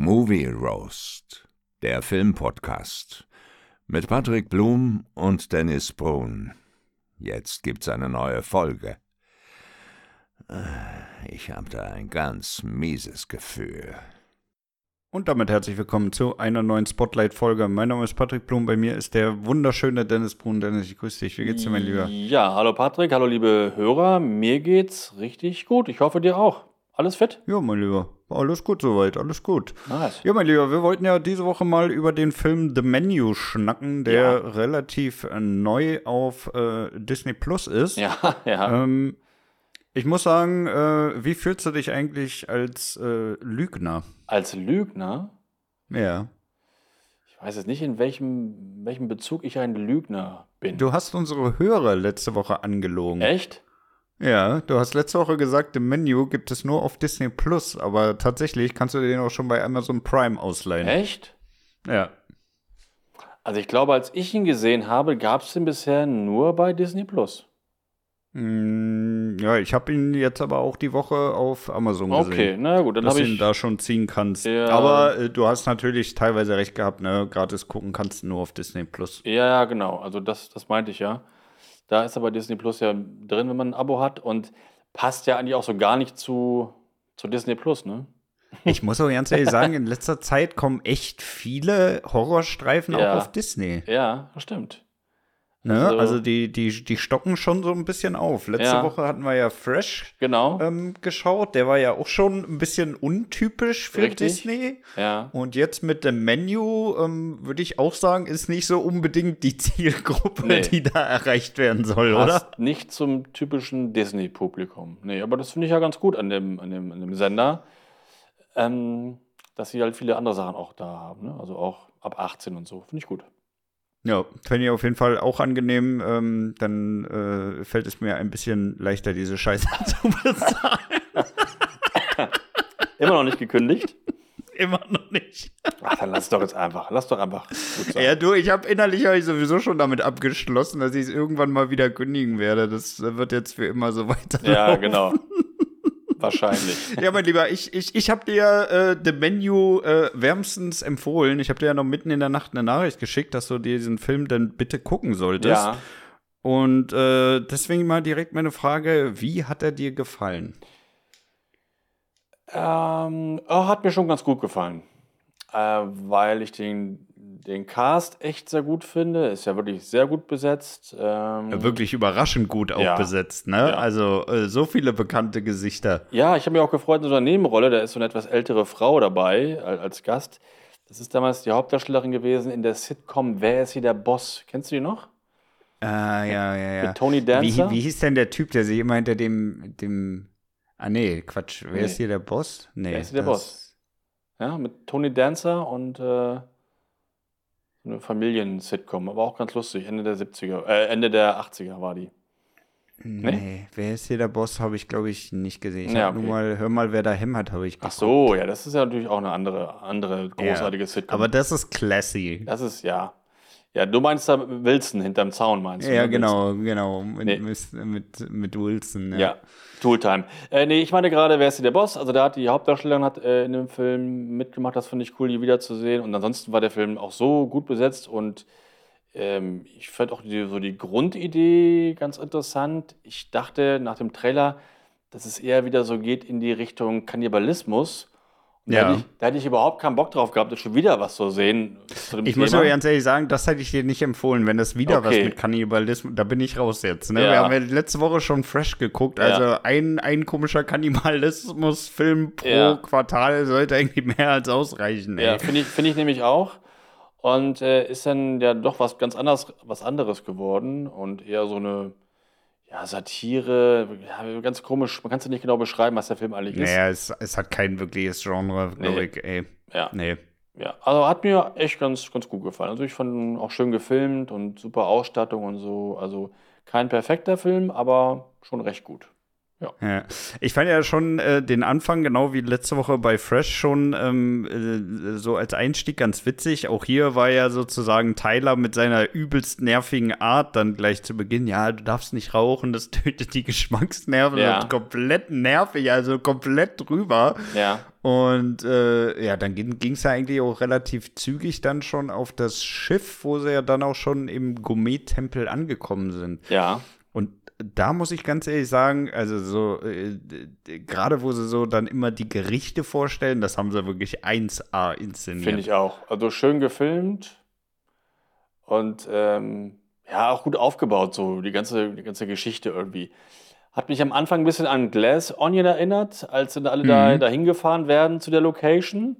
Movie Roast, der Filmpodcast mit Patrick Blum und Dennis Brun. Jetzt gibt's eine neue Folge. Ich habe da ein ganz mieses Gefühl. Und damit herzlich willkommen zu einer neuen Spotlight-Folge. Mein Name ist Patrick Blum, bei mir ist der wunderschöne Dennis Brun. Dennis, ich grüße dich. Wie geht's dir, mein Lieber? Ja, hallo Patrick, hallo liebe Hörer. Mir geht's richtig gut. Ich hoffe dir auch. Alles fit? Ja, mein Lieber. Alles gut soweit, alles gut. Nice. Ja, mein Lieber, wir wollten ja diese Woche mal über den Film The Menu schnacken, der Ja. relativ äh, neu auf äh, Disney Plus ist. Ja, ja. Ähm, ich muss sagen, äh, wie fühlst du dich eigentlich als äh, Lügner? Als Lügner, Ja. ich weiß jetzt nicht, in welchem, welchem Bezug ich ein Lügner bin. Du hast unsere Hörer letzte Woche angelogen. Echt? Ja, du hast letzte Woche gesagt, im Menü gibt es nur auf Disney Plus, aber tatsächlich kannst du den auch schon bei Amazon Prime ausleihen. Echt? Ja. Also ich glaube, als ich ihn gesehen habe, gab es ihn bisher nur bei Disney Plus. Mm, ja, ich habe ihn jetzt aber auch die Woche auf Amazon gesehen. Okay, na gut, dann dass habe du ihn ich. da schon ziehen kannst. Ja. Aber äh, du hast natürlich teilweise recht gehabt, ne? Gratis gucken kannst du nur auf Disney Plus. Ja, ja, genau. Also das, das meinte ich ja. Da ist aber Disney Plus ja drin, wenn man ein Abo hat und passt ja eigentlich auch so gar nicht zu, zu Disney Plus, ne? Ich muss auch ganz ehrlich sagen, in letzter Zeit kommen echt viele Horrorstreifen Ja. auch auf Disney. Ja, das stimmt. Ne? Also- Also, die, die, die stocken schon so ein bisschen auf. Letzte Ja. Woche hatten wir ja Fresh Genau. ähm, geschaut. Der war ja auch schon ein bisschen untypisch für Richtig. Disney. Ja. Und jetzt mit dem Menü ähm, würde ich auch sagen, ist nicht so unbedingt die Zielgruppe, Nee. die da erreicht werden soll, oder? Passt nicht zum typischen Disney-Publikum. Nee, aber das finde ich ja ganz gut an dem, an dem, an dem Sender, ähm, dass sie halt viele andere Sachen auch da haben. Ne? Also auch ab 18 und so. Finde ich gut. Ja, fände ich auf jeden Fall auch angenehm. Ähm, dann äh, fällt es mir ein bisschen leichter, diese Scheiße zu bezahlen. Immer noch nicht gekündigt. Immer noch nicht. Ach, dann lass doch jetzt einfach. Lass doch einfach. Ja, du, ich habe innerlich hab ich sowieso schon damit abgeschlossen, dass ich es irgendwann mal wieder kündigen werde. Das äh, wird jetzt für immer so weiter. Ja, genau. Wahrscheinlich. Ja, mein Lieber, ich, ich, ich habe dir äh, The Menu äh, wärmstens empfohlen. Ich habe dir ja noch mitten in der Nacht eine Nachricht geschickt, dass du dir diesen Film dann bitte gucken solltest. Ja. Und äh, deswegen mal direkt meine Frage: Wie hat er dir gefallen? Ähm, oh, hat mir schon ganz gut gefallen. Äh, weil ich den, den Cast echt sehr gut finde. Ist ja wirklich sehr gut besetzt. Ähm, Ja, wirklich überraschend gut auch Ja. besetzt, ne? Ja. Also äh, so viele bekannte Gesichter. Ja, ich habe mich auch gefreut in so einer Nebenrolle. Da ist so eine etwas ältere Frau dabei al- als Gast. Das ist damals die Hauptdarstellerin gewesen in der Sitcom Wer ist hier der Boss? Kennst du die noch? Ah, ja, ja, ja. Mit Tony Wie, Dancer? wie hieß denn der Typ, der sich immer hinter dem, dem. Ah, nee, Quatsch. Wer Nee. ist hier der Boss? Nee. Wer ist hier der Boss? Ja, mit Tony Dancer und äh, eine Familien-Sitcom. Aber auch ganz lustig. Ende der 70er, äh, Ende der 80er war die. Nee, wer ist hier der Boss, habe ich, glaube ich, nicht gesehen. Ich Ja, hab nur okay. mal, hör mal, wer da hämmert, habe ich Ach geguckt. so, ja, das ist ja natürlich auch eine andere, andere großartige Ja. Sitcom. Aber das ist classy. das ist, ja. Ja, du meinst da Wilson hinterm Zaun, meinst du? Ja, ne? genau, genau. Mit, Nee. mit, mit, Wilson. Ja, Tooltime. Äh, nee, ich meine gerade, wer ist hier der Boss? Also da hat die Hauptdarstellerin hat äh, in dem Film mitgemacht, das finde ich cool, die wiederzusehen. Und ansonsten war der Film auch so gut besetzt und ähm, ich fand auch die, so die Grundidee ganz interessant. Ich dachte nach dem Trailer, dass es eher wieder so geht in die Richtung Kannibalismus. Ja. Da, hätte ich, da hätte ich überhaupt keinen Bock drauf gehabt, schon wieder was zu sehen zu Ich muss Thema. aber ganz ehrlich sagen, das hätte ich dir nicht empfohlen, wenn das wieder was Okay. mit Kannibalismus, da bin ich raus jetzt. Ne? Ja. Wir haben ja letzte Woche schon Fresh geguckt, Ja. also ein, ein komischer Kannibalismus-Film pro. Quartal sollte irgendwie mehr als ausreichen. Ey. Ja, finde ich, finde ich nämlich auch. Und äh, ist dann ja doch was ganz anderes, was anderes geworden und eher so eine ja, Satire, ja, ganz komisch. Man kann es ja nicht genau beschreiben, was der Film eigentlich ist. Naja, es, es hat kein wirkliches Genre, glaube Nee. ich. Ey. Ja, Nee. ja. Also hat mir echt ganz, ganz gut gefallen. Also ich fand ihn auch schön gefilmt und super Ausstattung und so. Also kein perfekter Film, aber schon recht gut. Ja. Ich fand ja schon äh, den Anfang, genau wie letzte Woche bei Fresh, schon ähm, äh, so als Einstieg ganz witzig. Auch hier war ja sozusagen Tyler mit seiner übelst nervigen Art dann gleich zu Beginn, ja, du darfst nicht rauchen, das tötet die Geschmacksnerven. Ja. Komplett nervig, also komplett drüber. Ja. Und äh, ja, dann ging es ja eigentlich auch relativ zügig dann schon auf das Schiff, wo sie ja dann auch schon im Gourmet-Tempel angekommen sind. Ja. Da muss ich ganz ehrlich sagen, also so, äh, gerade wo sie so dann immer die Gerichte vorstellen, das haben sie wirklich 1A inszeniert. Finde ich auch. Also schön gefilmt und ähm, ja, auch gut aufgebaut, so die ganze, die ganze Geschichte irgendwie. Hat mich am Anfang ein bisschen an Glass Onion erinnert, als dann alle da, Mhm. dahin gefahren werden zu der Location.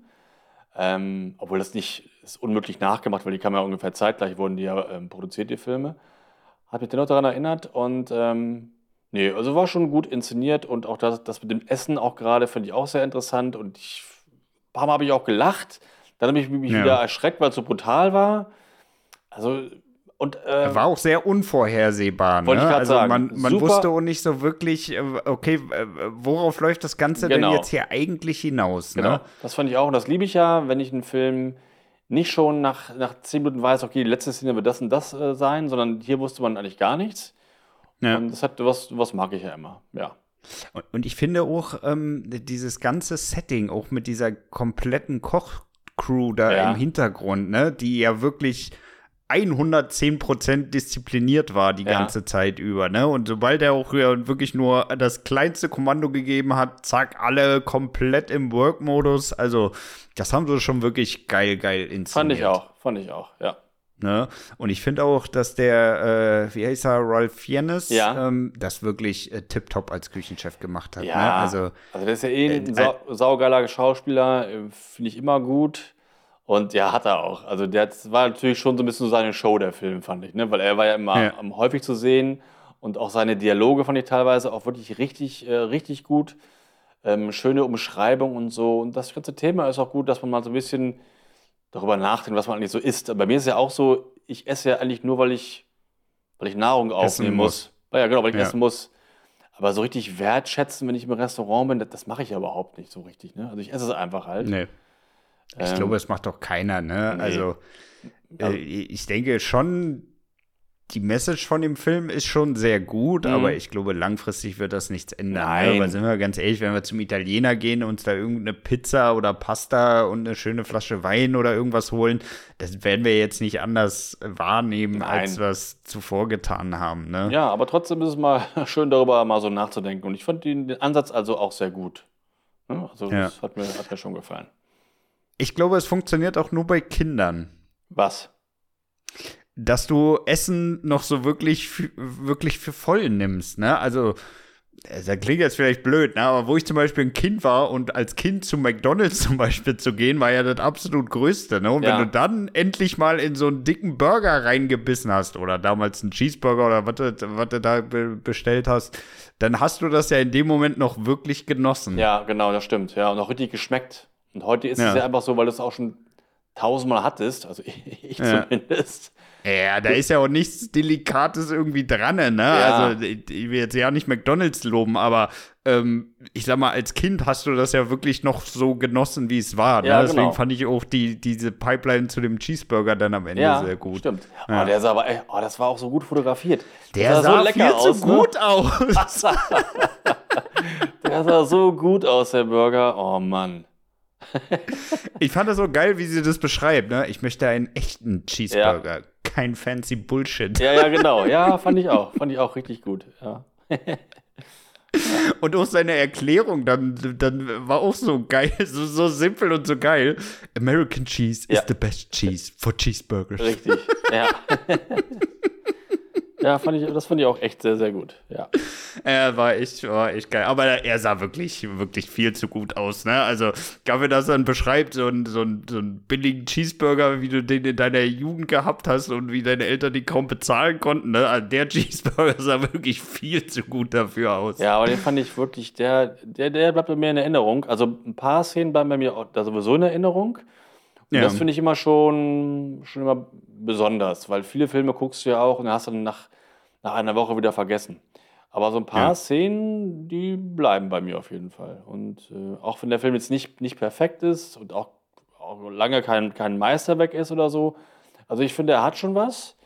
Ähm, obwohl das nicht ist unmöglich nachgemacht, weil die kamen ja ungefähr zeitgleich, wurden die ja ähm, produziert, die Filme. Hat mich dennoch daran erinnert und ähm, nee, also war schon gut inszeniert und auch das, das mit dem Essen auch gerade finde ich auch sehr interessant und ich, ein paar Mal habe ich auch gelacht. Dann habe ich mich Ja. wieder erschreckt, weil es so brutal war. Also, und äh, War auch sehr unvorhersehbar. Wollte ne? ich also sagen. man, man Super. wusste auch nicht so wirklich, äh, okay, äh, worauf läuft das Ganze Genau. denn jetzt hier eigentlich hinaus? Genau, Ne? das fand ich auch. Und das liebe ich ja, wenn ich einen Film nicht schon nach, nach zehn Minuten weiß, okay, die letzte Szene wird das und das äh, sein, sondern hier wusste man eigentlich gar nichts. Ja. Und das hat was, was mag ich ja immer. Ja. Und, und ich finde auch ähm, dieses ganze Setting, auch mit dieser kompletten Kochcrew da Ja. im Hintergrund, ne, die ja wirklich 110% diszipliniert war die Ja. ganze Zeit über, ne? Und sobald er auch wirklich nur das kleinste Kommando gegeben hat, zack, alle komplett im Work-Modus. Also, das haben sie schon wirklich geil, geil inszeniert. Fand ich auch, fand ich auch, ja. Ne? Und ich finde auch, dass der, äh, wie heißt er, Ralph Fiennes, Ja. ähm, das wirklich äh, tipptopp als Küchenchef gemacht hat. Ja, Ne? Also, also der ist ja eh ein äh, sau saugeiler Schauspieler, äh, finde ich immer gut. Und ja, hat er auch. Also der war natürlich schon so ein bisschen so seine Show, der Film, fand ich. Ne? Weil er war ja immer Ja. am häufig zu sehen. Und auch seine Dialoge fand ich teilweise auch wirklich richtig, äh, richtig gut. Ähm, schöne Umschreibung und so. Und das ganze Thema ist auch gut, dass man mal so ein bisschen darüber nachdenkt, was man eigentlich so isst. Bei mir ist ja auch so, ich esse ja eigentlich nur, weil ich, weil ich Nahrung aufnehmen muss. Ja, genau, weil ich Ja. essen muss. Aber so richtig wertschätzen, wenn ich im Restaurant bin, das, das mache ich ja überhaupt nicht so richtig. Ne? Also ich esse es einfach halt. nee. Ich Ähm, glaube, es macht doch keiner, ne? nee. Also, äh, ich denke schon, die Message von dem Film ist schon sehr gut, Mhm. aber ich glaube, langfristig wird das nichts ändern. Nein. Ne? Weil sind wir ganz ehrlich, wenn wir zum Italiener gehen, uns da irgendeine Pizza oder Pasta und eine schöne Flasche Wein oder irgendwas holen, das werden wir jetzt nicht anders wahrnehmen, Nein. als wir es zuvor getan haben. Ne? Ja, aber trotzdem ist es mal schön, darüber mal so nachzudenken. Und ich fand den, den Ansatz also auch sehr gut. Ne? Also Ja. das hat mir, hat mir schon gefallen. Ich glaube, es funktioniert auch nur bei Kindern. Was? dass du Essen noch so wirklich, für- wirklich für voll nimmst, ne? Also, äh, das klingt jetzt vielleicht blöd, ne? Aber wo ich zum Beispiel ein Kind war und als Kind zu McDonalds zum Beispiel zu gehen, war ja das absolut Größte, ne? Und Ja. wenn du dann endlich mal in so einen dicken Burger reingebissen hast oder damals einen Cheeseburger oder was du, was du da be bestellt hast, dann hast du das ja in dem Moment noch wirklich genossen. Ja, genau, das stimmt. Ja, und auch richtig geschmeckt. Und heute ist Ja. es ja einfach so, weil du es auch schon tausendmal hattest, also ich Ja. zumindest. Ja, da ist ja auch nichts Delikates irgendwie dran, ne? Ja. Also, ich ich will jetzt ja nicht McDonalds loben, aber ähm, ich sag mal, als Kind hast du das ja wirklich noch so genossen, wie es war. Ne? Ja, Deswegen genau. fand ich auch die, diese Pipeline zu dem Cheeseburger dann am Ende Ja, sehr gut. stimmt. Ja. Oh, der sah aber, ey, oh, das war auch so gut fotografiert. Der Das sah, so lecker viel aus, zu ne? gut aus. Der sah so gut aus, der Burger. Oh Mann. Ich fand das so geil, wie sie das beschreibt. Ne? Ich möchte einen echten Cheeseburger, kein fancy Bullshit. Ja, ja, genau. Ja, fand ich auch. Fand ich auch richtig gut. Ja. Und auch seine Erklärung dann, dann war auch so geil, so, so simpel und so geil. American cheese Ja. is the best cheese for cheeseburgers. Richtig. Ja. ja, fand ich, das fand ich auch echt sehr, sehr gut. Ja. Er war echt, war echt geil. Aber er sah wirklich, wirklich viel zu gut aus. Ne? Also, Gavin das dann beschreibt, so einen so so einen billigen Cheeseburger, wie du den in deiner Jugend gehabt hast und wie deine Eltern den kaum bezahlen konnten. Ne? Also der Cheeseburger sah wirklich viel zu gut dafür aus. Ja, aber den fand ich wirklich, der, der, der bleibt bei mir in Erinnerung. Also ein paar Szenen bleiben bei mir da sowieso in Erinnerung. Und Ja. das finde ich immer schon, schon immer besonders, weil viele Filme guckst du ja auch und hast dann nach, nach einer Woche wieder vergessen. Aber so ein paar Ja. Szenen, die bleiben bei mir auf jeden Fall. Und äh, auch wenn der Film jetzt nicht, nicht perfekt ist und auch, auch lange kein, kein Meisterwerk ist oder so, also ich finde, er hat schon was,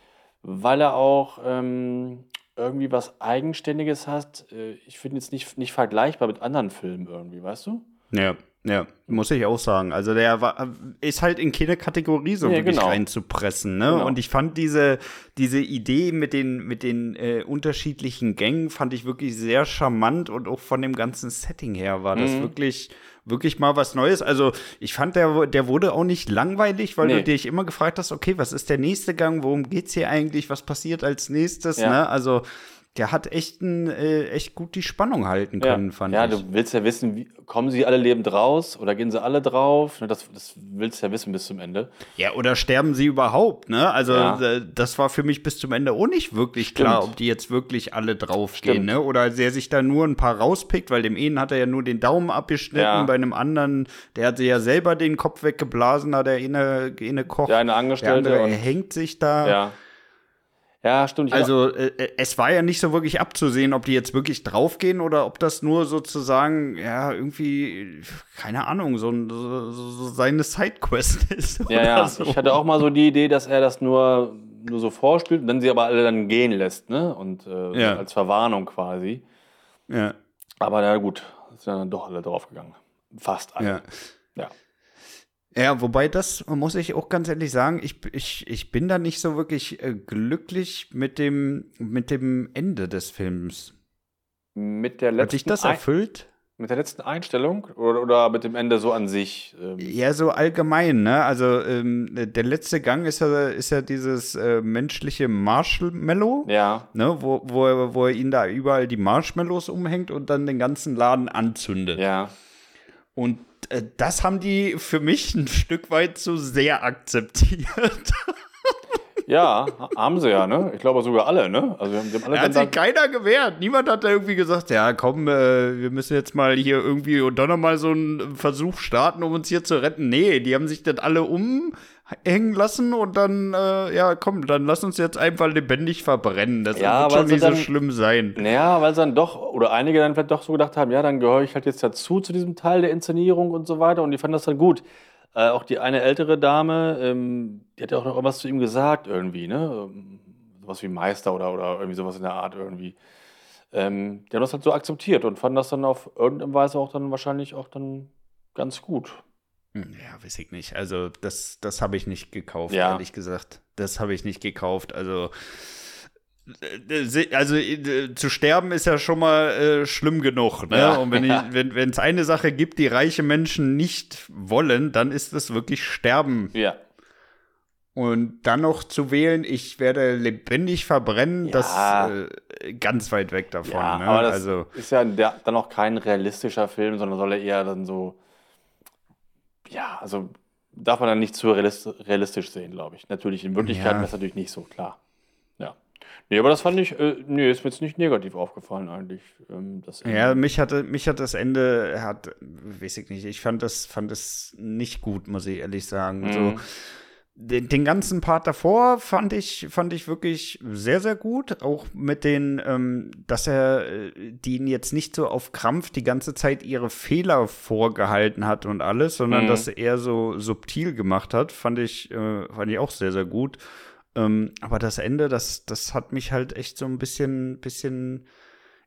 weil er auch ähm, irgendwie was Eigenständiges hat. Äh, ich finde jetzt nicht, nicht vergleichbar mit anderen Filmen irgendwie, weißt du? Ja. Ja, muss ich auch sagen. Also der war, ist halt in keine Kategorie so Ja, wirklich genau. reinzupressen. Ne? Genau. Und ich fand diese, diese Idee mit den, mit den äh, unterschiedlichen Gängen, fand ich wirklich sehr charmant und auch von dem ganzen Setting her war das Mhm. wirklich, wirklich mal was Neues. Also ich fand, der, der wurde auch nicht langweilig, weil Nee. du dich immer gefragt hast, okay, was ist der nächste Gang, worum geht's hier eigentlich, was passiert als nächstes, Ja. ne? Also der hat echt, ein, äh, echt gut die Spannung halten können, ja. fand ja, ich. du willst ja wissen, wie, kommen sie alle lebend raus oder gehen sie alle drauf? Ne, Das, das willst du ja wissen bis zum Ende. Ja, oder sterben sie überhaupt, ne? Also Ja. äh, das war für mich bis zum Ende auch nicht wirklich Stimmt. klar, ob die jetzt wirklich alle draufgehen, ne? Oder der sich da nur ein paar rauspickt, weil dem einen hat er ja nur den Daumen abgeschnitten, Ja. bei einem anderen, der hat sich ja selber den Kopf weggeblasen, hat der eine, eine Koch. Der eine der Angestellte andere und- hängt sich da. Ja. Ja, stimmt. Also äh, äh, es war ja nicht so wirklich abzusehen, ob die jetzt wirklich draufgehen oder ob das nur sozusagen, ja, irgendwie, keine Ahnung, so, ein- so, so seine Sidequest ist. Ja, ja. So. Ich hatte auch mal so die Idee, dass er das nur, nur so vorspielt und dann sie aber alle dann gehen lässt, ne? Und äh, Ja. als Verwarnung quasi. ja. Aber na gut, sind dann doch alle draufgegangen. Fast alle. Ja. Ja. Ja, wobei das muss ich auch ganz ehrlich sagen, ich, ich, ich bin da nicht so wirklich äh, glücklich mit dem, mit dem Ende des Films. Mit der letzten Hat sich das Ein- erfüllt? mit der letzten Einstellung oder, oder mit dem Ende so an sich? Ähm, Ja, so allgemein, ne? Also ähm, der letzte Gang ist ja, ist ja dieses äh, menschliche Marshmallow, ja. ne? Wo, wo, er, wo er ihn da überall die Marshmallows umhängt und dann den ganzen Laden anzündet. Ja. Und das haben die für mich ein Stück weit zu sehr akzeptiert. Ja, ha- haben sie ja, ne? Ich glaube sogar alle, ne? Also wir haben, die haben alle Da hat sich keiner gewehrt. Niemand hat da irgendwie gesagt, ja, komm, äh, wir müssen jetzt mal hier irgendwie und dann nochmal so einen Versuch starten, um uns hier zu retten. Nee, die haben sich dann alle umhängen lassen und dann, äh, ja, komm, dann lass uns jetzt einfach lebendig verbrennen. Das Ja, wird schon nicht so dann- schlimm sein. Naja, weil sie dann doch, oder einige dann vielleicht doch so gedacht haben, ja, dann gehöre ich halt jetzt dazu, zu diesem Teil der Inszenierung und so weiter. Und die fanden das dann gut. Äh, auch die eine ältere Dame, ähm, die hat ja auch noch irgendwas zu ihm gesagt, irgendwie, ne? Ähm, sowas wie Meister oder, oder irgendwie sowas in der Art irgendwie. Ähm, die haben das halt so akzeptiert und fanden das dann auf irgendeine Weise auch dann wahrscheinlich auch dann ganz gut. Hm, Ja, weiß ich nicht. Also, das, das habe ich nicht gekauft, Ja. ehrlich gesagt. Das habe ich nicht gekauft. Also, äh, se- also äh, zu sterben ist ja schon mal äh, schlimm genug. Ne? Ja, Und wenn ja. es eine Sache gibt, die reiche Menschen nicht wollen, dann ist es wirklich Sterben. Ja. Und dann noch zu wählen, ich werde lebendig verbrennen, Ja. das äh, ganz weit weg davon. Ja, ne? aber das also, ist ja der, dann auch kein realistischer Film, sondern soll er eher dann so, also darf man dann nicht zu realist, realistisch sehen, glaube ich. Natürlich, in Wirklichkeit Ja. ist das natürlich nicht so, klar. Ja. Nee, aber das fand ich, äh, nee, ist mir jetzt nicht negativ aufgefallen eigentlich. Ähm, Ja, mich hatte, mich hat das Ende, hat, weiß ich nicht, ich fand das, fand das nicht gut, muss ich ehrlich sagen. Mhm. So, den, den ganzen Part davor fand ich, fand ich wirklich sehr, sehr gut. Auch mit den, ähm, dass er äh, die ihn jetzt nicht so auf Krampf die ganze Zeit ihre Fehler vorgehalten hat und alles, sondern Mhm. dass er so subtil gemacht hat, fand ich, äh, fand ich auch sehr, sehr gut. Ähm, aber das Ende, das, das hat mich halt echt so ein bisschen, bisschen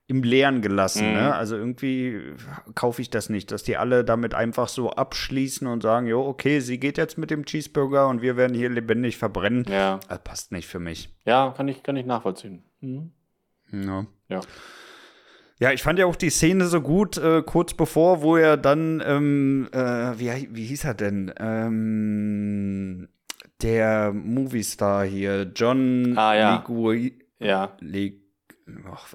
im Leeren gelassen. Mhm. Ne? Also irgendwie kaufe ich das nicht, dass die alle damit einfach so abschließen und sagen, jo, okay, sie geht jetzt mit dem Cheeseburger und wir werden hier lebendig verbrennen. Ja, Das passt nicht für mich. ja kann, ich, kann ich nachvollziehen. Mhm. Ja. Ja. Ja, ich fand ja auch die Szene so gut, äh, kurz bevor, wo er dann, ähm, äh, wie, wie hieß er denn? Ähm, der Movie-Star hier, John Ah, ja. Legui Ja, Ach,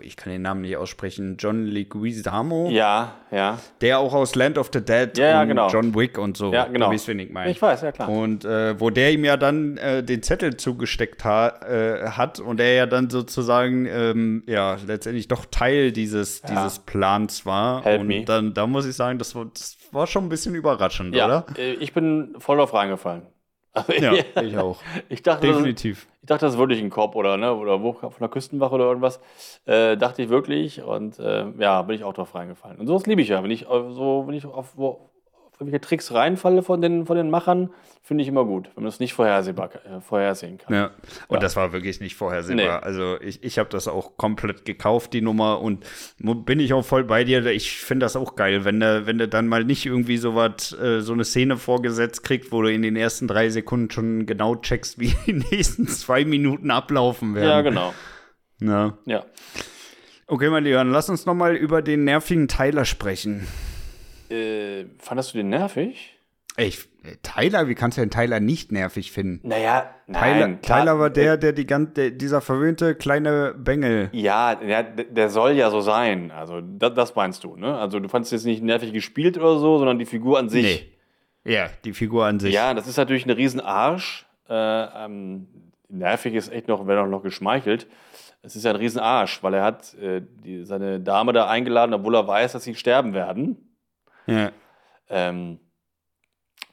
ich kann den Namen nicht aussprechen. John Leguizamo, ja, ja. der auch aus Land of the Dead Ja, ja, und genau. John Wick und so. Ja, genau. Du weißt, wen ich meine. Ich weiß, ja klar. Und äh, wo der ihm ja dann äh, den Zettel zugesteckt ha äh, hat und er ja dann sozusagen ähm, ja letztendlich doch Teil dieses, dieses Plans war. Help und me. dann da muss ich sagen, das war, das war schon ein bisschen überraschend, ja, oder? äh, ich bin voll drauf reingefallen. Also, Ja, ich auch. Ich dachte, das, Definitiv. ich dachte, das ist wirklich ein Korb oder, ne, oder wo, von der Küstenwache oder irgendwas. Äh, dachte ich wirklich und äh, ja, bin ich auch drauf reingefallen. Und sowas liebe ich ja, wenn ich äh, so, wenn ich auf, wo, irgendwelche Tricks reinfalle von den, von den Machern, finde ich immer gut, wenn man das nicht vorhersehbar, äh, vorhersehen kann. Ja. Und ja. das war wirklich nicht vorhersehbar. Nee. Also ich, ich habe das auch komplett gekauft, die Nummer, und bin ich auch voll bei dir. Ich finde das auch geil, wenn du, wenn du dann mal nicht irgendwie so was, äh, so eine Szene vorgesetzt kriegst, wo du in den ersten drei Sekunden schon genau checkst, wie die nächsten zwei Minuten ablaufen werden. Ja, genau. Na. Ja. Okay, mein Lieber, lass uns noch mal über den nervigen Tyler sprechen. Äh, fandest du den nervig? Ey, Tyler, wie kannst du denn Tyler nicht nervig finden? Naja, Tyler, nein. Klar, Tyler war der, der die ganze, dieser verwöhnte kleine Bengel. Ja, der, der soll ja so sein. Also, das, das, meinst du, ne? Also, du fandest jetzt nicht nervig gespielt oder so, sondern die Figur an sich. Nee. Ja, die Figur an sich. Ja, das ist natürlich ein Riesenarsch. Äh, ähm, nervig ist echt noch, wenn auch noch geschmeichelt es ist ja ein Riesenarsch, weil er hat äh, die, seine Dame da eingeladen, obwohl er weiß, dass sie sterben werden. Ja. Ähm,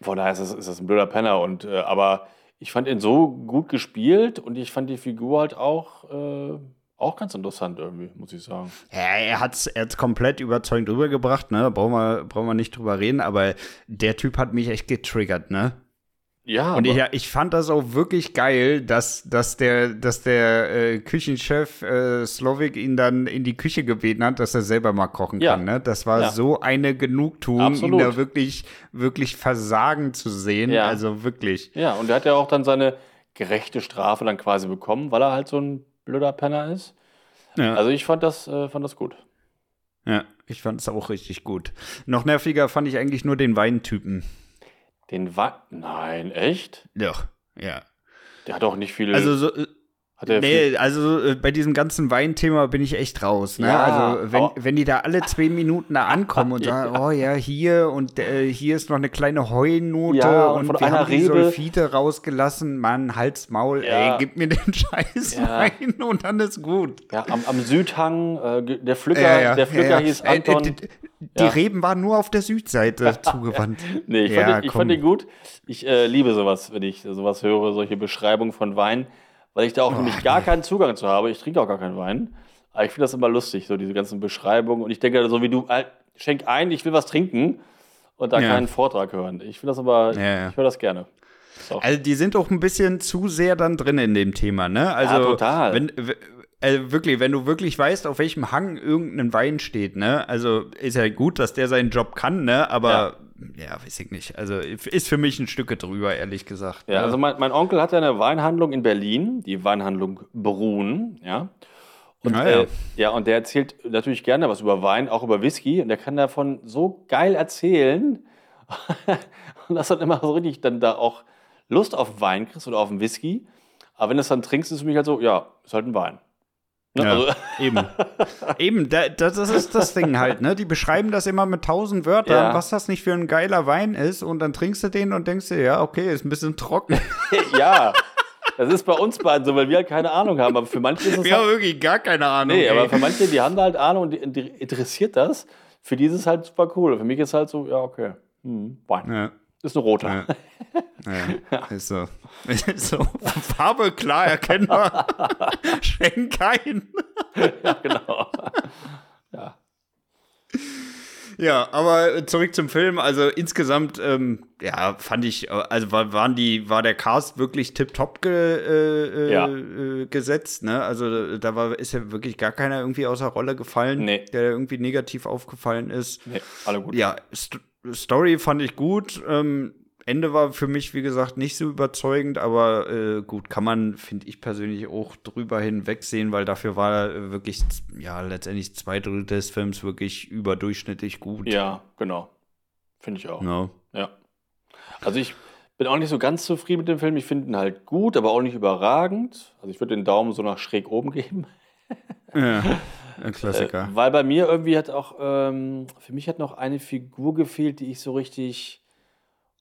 von daher ist das, ist das ein blöder Penner. Und, äh, aber ich fand ihn so gut gespielt und ich fand die Figur halt auch, äh, auch ganz interessant irgendwie, muss ich sagen. Ja, er hat es er komplett überzeugend rübergebracht, ne? Brauchen wir, brauchen wir nicht drüber reden, aber der Typ hat mich echt getriggert, ne? Ja. Und ich, ich fand das auch wirklich geil, dass, dass der, dass der äh, Küchenchef äh, Slovik ihn dann in die Küche gebeten hat, dass er selber mal kochen ja. kann. Ne? Das war ja. so eine Genugtuung, Absolut. ihn da wirklich, wirklich versagen zu sehen. Ja. Also wirklich. Ja, und er hat ja auch dann seine gerechte Strafe dann quasi bekommen, weil er halt so ein blöder Penner ist. Ja. Also ich fand das, äh, fand das gut. Ja, ich fand es auch richtig gut. Noch nerviger fand ich eigentlich nur den Weintypen. Den Wein. Nein, echt? Doch, ja. Der hat auch nicht viele. Also so, äh, nee, also äh, bei diesem ganzen Weinthema bin ich echt raus. Ne? Ja, also wenn, wenn die da alle zwei Minuten da ankommen und sagen, ja. oh ja, hier und äh, hier ist noch eine kleine Heunote ja, und, und wir haben die Sulfite rausgelassen, Mann, Hals, Maul, ey, gib mir den Scheiß Wein und dann ist gut. Ja, am, am Südhang, äh, der Flücker, der Flücker hieß äh, Anton. Äh, die, die Reben waren nur auf der Südseite zugewandt. nee, ich, fand, den, ich fand den gut. Ich liebe sowas, wenn ich sowas höre, solche Beschreibungen von Wein weil ich da auch oh, nämlich gar keinen Zugang zu habe. Ich trinke auch gar keinen Wein. Aber ich finde das immer lustig, so diese ganzen Beschreibungen. Und ich denke, so wie du, äh, schenk ein, ich will was trinken und da ja. keinen Vortrag hören. Ich finde das aber, ja, ja. ich höre das gerne. So. Also die sind auch ein bisschen zu sehr dann drin in dem Thema, ne? Also ja, total. Wenn, äh, wirklich, wenn du wirklich weißt, auf welchem Hang irgendein Wein steht, ne? Also ist ja gut, dass der seinen Job kann, ne? Aber ja, weiß ich nicht. Also ist für mich ein Stück drüber, ehrlich gesagt. Ja, ne? also mein, mein Onkel hatte eine Weinhandlung in Berlin, die Weinhandlung Brun, ja. Und, ah, ja. Äh, ja, und der erzählt natürlich gerne was über Wein, auch über Whisky. Und der kann davon so geil erzählen. und das hat immer so richtig dann da auch Lust auf Wein kriegst oder auf einen Whisky. Aber wenn du es dann trinkst, ist es für mich halt so, ja, ist halt ein Wein. Ne? Ja, also. eben. eben, da, das ist das Ding halt, ne? Die beschreiben das immer mit tausend Wörtern, ja. was das nicht für ein geiler Wein ist, und dann trinkst du den und denkst dir, ja, okay, ist ein bisschen trocken. ja. Das ist bei uns beiden so, weil wir halt keine Ahnung haben. Aber für manche ist es. Wir halt, haben wirklich gar keine Ahnung. Nee, ey. aber für manche, die haben da halt Ahnung und die, die interessiert das. Für die ist es halt super cool. Für mich ist es halt so, ja, okay. Hm, Wein. Ja. Ist ein roter. Ja. ja. Ist so. Ist so. Farbe klar erkennbar. Schenk ein. ja, genau. Ja. Ja, aber zurück zum Film. Also insgesamt, ähm, ja, fand ich, also war, waren die, war der Cast wirklich tipptopp ge, äh, ja. äh, gesetzt, ne? Also da war, ist ja wirklich gar keiner irgendwie außer Rolle gefallen, nee. der irgendwie negativ aufgefallen ist. Nee, alle gut. Ja, St Story fand ich gut. Ähm, Ende war für mich, wie gesagt, nicht so überzeugend, aber äh, gut, kann man, finde ich persönlich, auch drüber hinwegsehen, weil dafür war äh, wirklich, ja, letztendlich zwei Drittel des Films wirklich überdurchschnittlich gut. Ja, genau. Finde ich auch. No. Ja. Also ich bin auch nicht so ganz zufrieden mit dem Film. Ich finde ihn halt gut, aber auch nicht überragend. Also ich würde den Daumen so nach schräg oben geben. ja. Ein Klassiker. Äh, weil bei mir irgendwie hat auch, ähm, für mich hat noch eine Figur gefehlt, die ich so richtig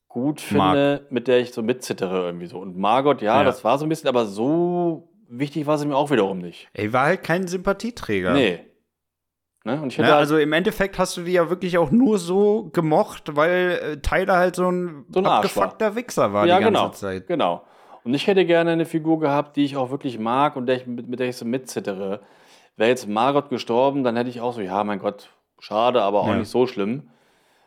gut finde, Mark. mit der ich so mitzittere irgendwie so. Und Margot, ja, ja, das war so ein bisschen, aber so wichtig war sie mir auch wiederum nicht. Ey, war halt kein Sympathieträger. Nee. Ne? Und ich ja, halt also im Endeffekt hast du die ja wirklich auch nur so gemocht, weil äh, Tyler halt so ein, so ein abgefuckter war. Wichser war ja, die ganze genau, Zeit. Genau. Und ich hätte gerne eine Figur gehabt, die ich auch wirklich mag und der ich, mit, mit der ich so mitzittere. Wäre jetzt Margot gestorben, dann hätte ich auch so, ja, mein Gott, schade, aber auch ja. nicht so schlimm.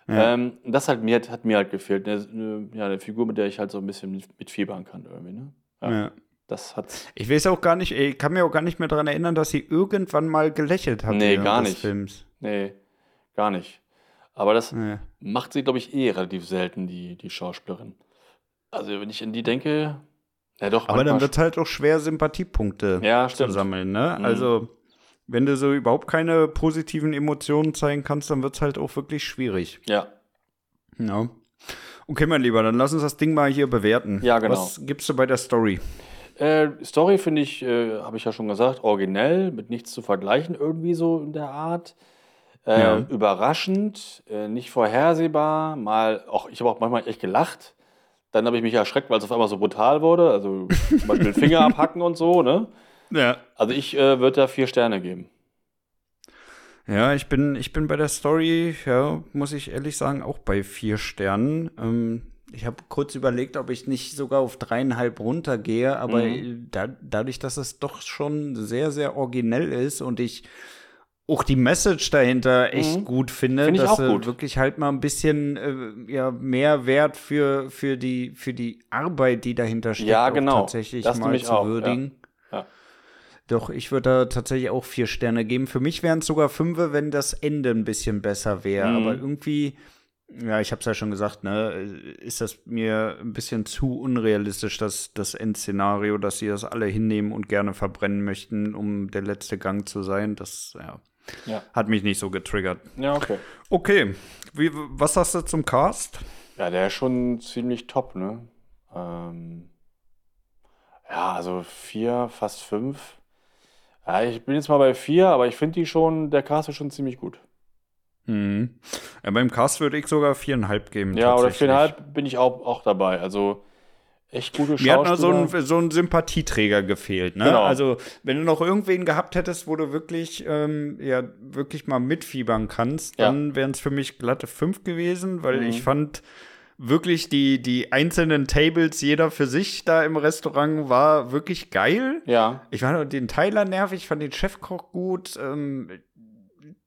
Ja. Ähm, das halt mir, hat mir halt gefehlt. Eine, eine, ja, eine Figur, mit der ich halt so ein bisschen mitfiebern kann irgendwie, ne? Ja. ja. Das hat's. Ich weiß auch gar nicht, ich kann mir auch gar nicht mehr daran erinnern, dass sie irgendwann mal gelächelt hat. Nee, gar nicht. Films. Nee, gar nicht. Aber das nee. macht sie, glaube ich, eh relativ selten, die, die Schauspielerin. Also, wenn ich an die denke, ja doch. Aber dann wird es halt auch schwer, Sympathiepunkte ja, zu sammeln, ne? Mhm. Also, wenn du so überhaupt keine positiven Emotionen zeigen kannst, dann wird es halt auch wirklich schwierig. Ja. Ja. Okay, mein Lieber, dann lass uns das Ding mal hier bewerten. Ja, genau. Was gibst du bei der Story? Äh, Story finde ich, äh, habe ich ja schon gesagt, originell, mit nichts zu vergleichen, irgendwie so in der Art. Äh, ja. Überraschend, äh, nicht vorhersehbar. Mal, auch, ich habe auch manchmal echt gelacht. Dann habe ich mich erschreckt, weil es auf einmal so brutal wurde. Also zum Beispiel Finger abhacken und so, ne? Ja. Also ich äh, würde da vier Sterne geben. Ja, ich bin, ich bin bei der Story, ja, muss ich ehrlich sagen, auch bei vier Sternen. Ähm, ich habe kurz überlegt, ob ich nicht sogar auf dreieinhalb runtergehe, aber mhm. da, dadurch, dass es doch schon sehr, sehr originell ist und ich auch die Message dahinter echt mhm. gut finde, find dass sie gut. wirklich halt mal ein bisschen äh, ja, mehr Wert für, für, die, für die Arbeit, die dahinter steckt, ja, genau. tatsächlich das mal zu auch, würdigen. Ja. Ja. Doch, ich würde da tatsächlich auch vier Sterne geben. Für mich wären es sogar fünf, wenn das Ende ein bisschen besser wäre. Mhm. Aber irgendwie ja, ich habe es ja schon gesagt, ne, ist das mir ein bisschen zu unrealistisch, dass das Endszenario, dass sie das alle hinnehmen und gerne verbrennen möchten, um der letzte Gang zu sein. Das ja, ja. hat mich nicht so getriggert. Ja, okay. Okay, Wie, was hast du zum Cast? Ja, der ist schon ziemlich top, ne? Ähm, ja, also vier, fast fünf. Ja, ich bin jetzt mal bei vier, aber ich finde die schon, der Cast ist schon ziemlich gut. Mhm. Ja, beim Cast würde ich sogar viereinhalb geben. Ja, oder viereinhalb bin ich auch, auch dabei. Also echt gute Schauspieler. Mir hat nur so ein, so ein Sympathieträger gefehlt. Ne? Genau. Also, wenn du noch irgendwen gehabt hättest, wo du wirklich, ähm, ja, wirklich mal mitfiebern kannst, ja. dann wären es für mich glatte fünf gewesen, weil mhm. ich fand wirklich die, die einzelnen Tables, jeder für sich da im Restaurant, war wirklich geil. Ja. Ich fand den Tyler nervig, ich fand den Chefkoch gut. Ähm,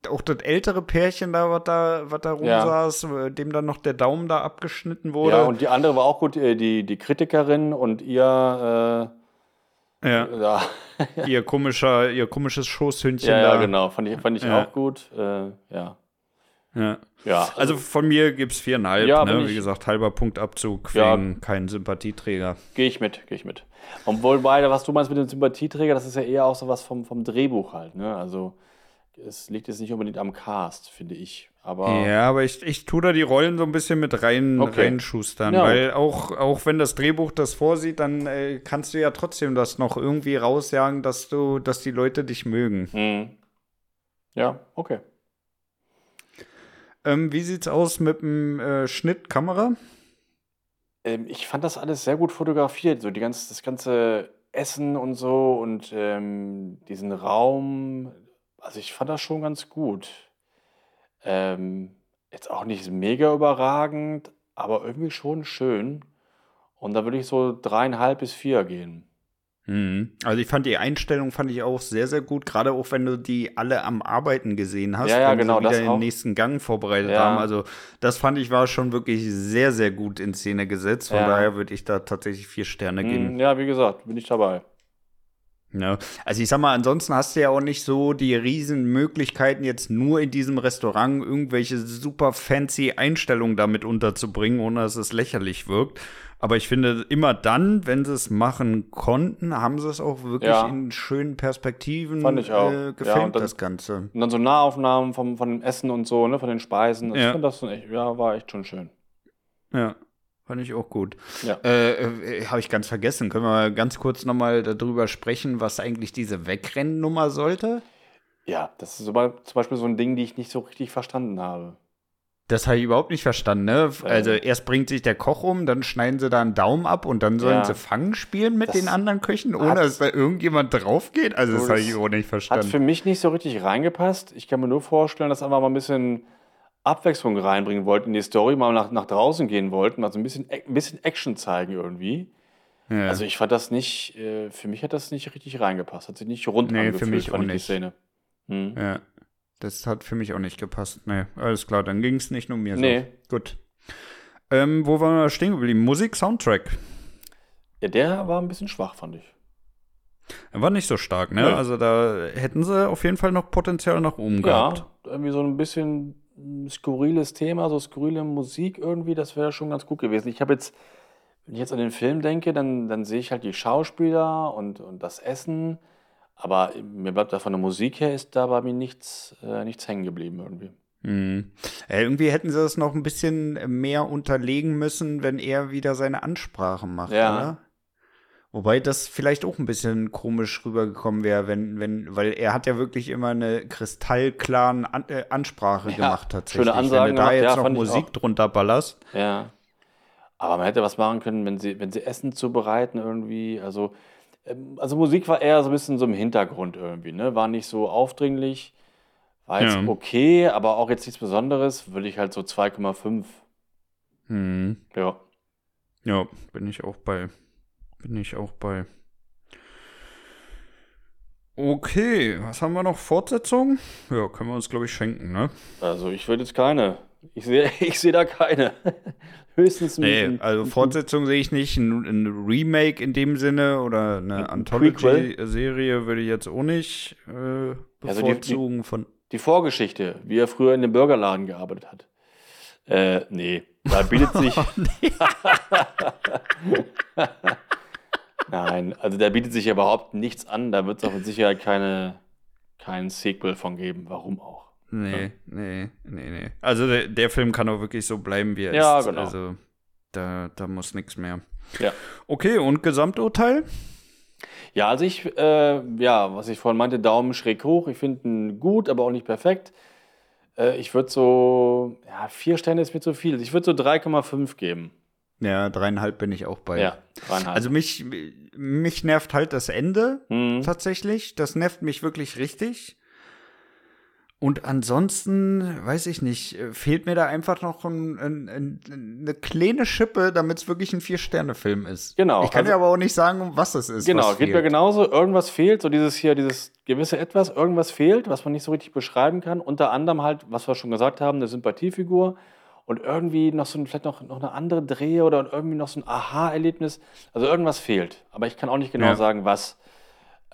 auch das ältere Pärchen da, was da, was da rumsaß, ja. Äh, dem dann noch der Daumen da abgeschnitten wurde. Ja, und die andere war auch gut, äh, die, die Kritikerin und ihr, äh, ja. ja. ihr komischer, ihr komisches Schoßhündchen ja, da. Ja, genau, fand ich, fand ich auch gut, äh, ja. Ja. ja also, also von mir gibt es viereinhalb, ja, ne? wie gesagt, halber Punktabzug wegen keinen Sympathieträger. Gehe ich mit, gehe ich mit. Und wobei, was du meinst mit dem Sympathieträger, das ist ja eher auch so was vom, vom Drehbuch halt, ne? Also es liegt jetzt nicht unbedingt am Cast, finde ich. Aber ja, aber ich, ich tue da die Rollen so ein bisschen mit rein, okay. reinschustern. Ja. Weil auch, auch wenn das Drehbuch das vorsieht, dann äh, kannst du ja trotzdem das noch irgendwie rausjagen, dass du, dass die Leute dich mögen. Mhm. Ja, okay. Ähm, wie sieht's aus mit dem äh, Schnitt, Kamera? Ähm, ich fand das alles sehr gut fotografiert, so die ganze, das ganze Essen und so und ähm, diesen Raum, also ich fand das schon ganz gut. Ähm, jetzt auch nicht mega überragend, aber irgendwie schon schön. Und da würde ich so dreieinhalb bis vier gehen. Mhm. Also ich fand die Einstellung fand ich auch sehr, sehr gut, gerade auch wenn du die alle am Arbeiten gesehen hast, ja, ja, wenn genau, sie wieder den nächsten Gang vorbereitet ja. haben. Also das fand ich war schon wirklich sehr, sehr gut in Szene gesetzt. Von ja. daher würde ich da tatsächlich vier Sterne geben. Mhm, ja, wie gesagt, bin ich dabei. Ja, also ich sag mal, ansonsten hast du ja auch nicht so die riesen Möglichkeiten, jetzt nur in diesem Restaurant irgendwelche super fancy Einstellungen damit unterzubringen, ohne dass es lächerlich wirkt. Aber ich finde, immer dann, wenn sie es machen konnten, haben sie es auch wirklich ja. in schönen Perspektiven Fand ich auch. Äh, gefilmt, ja, dann, das Ganze. Und dann so Nahaufnahmen vom, von dem Essen und so, ne, von den Speisen. Also ja. Ich finde das echt, ja, war echt schon schön. Ja. Fand ich auch gut. Ja. Äh, äh, Habe ich ganz vergessen. Können wir ganz kurz nochmal darüber sprechen, was eigentlich diese Wegrennennummer sollte? Ja, das ist zum Beispiel so ein Ding, die ich nicht so richtig verstanden habe. Das habe ich überhaupt nicht verstanden, ne? Also erst bringt sich der Koch um, dann schneiden sie da einen Daumen ab und dann sollen ja. sie Fangen spielen mit das den anderen Köchen, ohne dass da irgendjemand drauf geht. Also das habe ich auch nicht verstanden. Hat für mich nicht so richtig reingepasst. Ich kann mir nur vorstellen, dass einfach mal ein bisschen Abwechslung reinbringen wollten in die Story, mal nach, nach draußen gehen wollten, mal so ein bisschen, ein bisschen Action zeigen irgendwie. Ja. Also ich fand das nicht, äh, für mich hat das nicht richtig reingepasst, hat sich nicht rund nee, angefühlt, für mich fand ich die Szene. Hm. Ja. Das hat für mich auch nicht gepasst. Nee, alles klar, dann ging es nicht nur mir Nee. so. Gut. Ähm, wo waren wir stehen geblieben? Musik, Soundtrack. Ja, der war ein bisschen schwach, fand ich. Er war nicht so stark, ne? Ja. Also da hätten sie auf jeden Fall noch Potenzial nach oben gehabt. Ja, irgendwie so ein bisschen skurriles Thema, so skurrile Musik irgendwie, das wäre schon ganz gut gewesen. Ich habe jetzt, wenn ich jetzt an den Film denke, dann, dann sehe ich halt die Schauspieler und, und das Essen, aber mir bleibt da von der Musik her, ist da bei mir nichts, äh, nichts hängen geblieben irgendwie. Mhm. Äh, irgendwie hätten sie das noch ein bisschen mehr unterlegen müssen, wenn er wieder seine Ansprache macht, Ja. oder? Wobei das vielleicht auch ein bisschen komisch rübergekommen wäre, wenn, wenn, weil er hat ja wirklich immer eine kristallklaren An äh, Ansprache Ja, gemacht tatsächlich. schöne Ansagen wenn du da gemacht, jetzt ja, noch Musik drunter ballerst. Ja. Aber man hätte was machen können, wenn sie, wenn sie Essen zubereiten irgendwie. Also, also Musik war eher so ein bisschen so im Hintergrund irgendwie, ne? War nicht so aufdringlich. War jetzt Ja. okay, aber auch jetzt nichts Besonderes. Würde ich halt so 2,5. Hm. Ja. Ja, bin ich auch bei. Bin ich auch bei. Okay, was haben wir noch? Fortsetzung? Ja, können wir uns, glaube ich, schenken, ne? Also ich würde jetzt keine. Ich sehe ich sehe da keine. Höchstens ein, Nee, ein- also Fortsetzung sehe ich nicht. Ein, ein Remake in dem Sinne oder eine. Anthology-Serie würde ich jetzt auch nicht äh, Also die- bevorzugen. von die Vorgeschichte, wie er früher in dem Burgerladen gearbeitet hat. Äh, nee. Da bietet sich. Nein, also da bietet sich überhaupt nichts an. Da wird es auch mit Sicherheit keine, kein Sequel von geben. Warum auch? Nee, nee, nee, nee. Also der, der Film kann auch wirklich so bleiben, wie er Ja, ist. genau. Also da, da muss nichts mehr. Ja. Okay, und Gesamturteil? Ja, also ich, äh, ja, was ich vorhin meinte, Daumen schräg hoch. Ich finde ihn gut, aber auch nicht perfekt. Äh, ich würde so, ja, vier Sterne ist mir zu viel. Ich würde so 3,5 geben. Ja, dreieinhalb bin ich auch bei. Ja, dreieinhalb. Also mich, mich nervt halt das Ende Hm. tatsächlich. Das nervt mich wirklich richtig. Und ansonsten, weiß ich nicht, äh, fehlt mir da einfach noch ein, ein, ein, eine kleine Schippe, damit es wirklich ein Vier-Sterne-Film ist. Genau, Ich kann also- dir aber auch nicht sagen, was es ist. Genau, geht mir genauso. Irgendwas fehlt, so dieses hier, dieses gewisse Etwas, irgendwas fehlt, was man nicht so richtig beschreiben kann. Unter anderem halt, was wir schon gesagt haben, eine Sympathiefigur und irgendwie noch so ein, vielleicht noch, noch eine andere Drehe oder irgendwie noch so ein Aha-Erlebnis. Also irgendwas fehlt. Aber ich kann auch nicht genau Ja. sagen, was.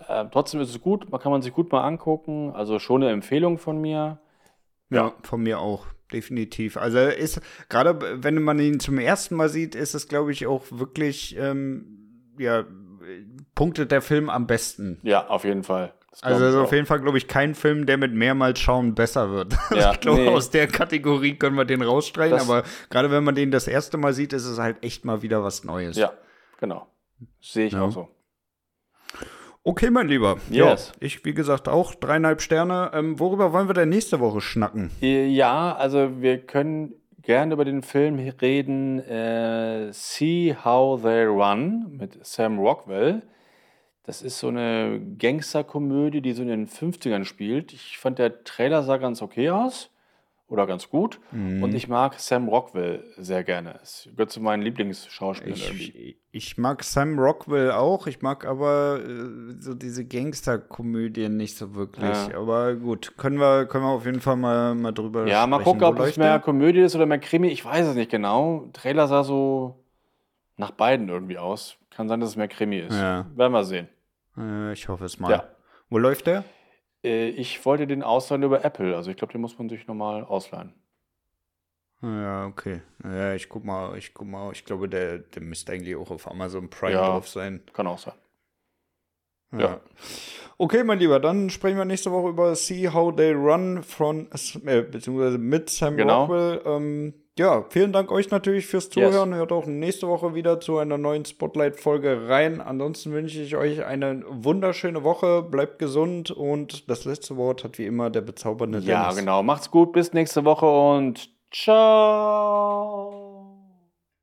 Äh, trotzdem ist es gut, man kann man sich gut mal angucken. Also schon eine Empfehlung von mir. Ja, von mir auch, definitiv. Also ist, gerade wenn man ihn zum ersten Mal sieht, ist es, glaube ich, auch wirklich, ähm, ja, punktet der Film am besten. Ja, auf jeden Fall. Also ist auf jeden Fall, glaube ich, kein Film, der mit mehrmals schauen besser wird. Ja, ich glaube, nee. aus der Kategorie können wir den rausstreichen, Das- aber gerade wenn man den das erste Mal sieht, ist es halt echt mal wieder was Neues. Ja, genau. Sehe ich Ja. auch so. Okay, mein Lieber. Yes. Ja, ich, wie gesagt, auch dreieinhalb Sterne. Ähm, worüber wollen wir denn nächste Woche schnacken? Äh, Ja, also wir können gerne über den Film reden äh, See How They Run mit Sam Rockwell. Das ist so eine Gangsterkomödie, die so in den 50ern spielt. Ich fand, der Trailer sah ganz okay aus oder ganz gut. Mhm. Und ich mag Sam Rockwell sehr gerne. Es gehört zu meinen Lieblingsschauspielern. Ich, ich mag Sam Rockwell auch, ich mag aber äh, so diese Gangsterkomödien nicht so wirklich. Ja. Aber gut, können wir, können wir auf jeden Fall mal, mal drüber Ja, mal sprechen. gucken, Wo ob es mehr? Komödie ist oder mehr Krimi. Ich weiß es nicht genau. Trailer sah so nach beiden irgendwie aus. Kann sein, dass es mehr Krimi ist. Ja. Werden wir sehen. Äh, ich hoffe es mal. Ja. Wo läuft der? Äh, Ich wollte den ausleihen über Apple. Also ich glaube, den muss man sich nochmal ausleihen. Ja, okay. Ja, ich guck mal, ich guck mal, ich glaube, der, der müsste eigentlich auch auf Amazon Prime Ja. drauf sein. Kann auch sein. Ja. Ja. Okay, mein Lieber, dann sprechen wir nächste Woche über See How They Run von, äh, beziehungsweise mit Sam Genau. Rockwell. Ähm, ja, vielen Dank euch natürlich fürs Zuhören. Hört auch nächste Woche wieder zu einer neuen Spotlight-Folge rein. Ansonsten wünsche ich euch eine wunderschöne Woche. Bleibt gesund und das letzte Wort hat wie immer der bezaubernde Ja, Dennis. genau. Macht's gut. Bis nächste Woche und ciao.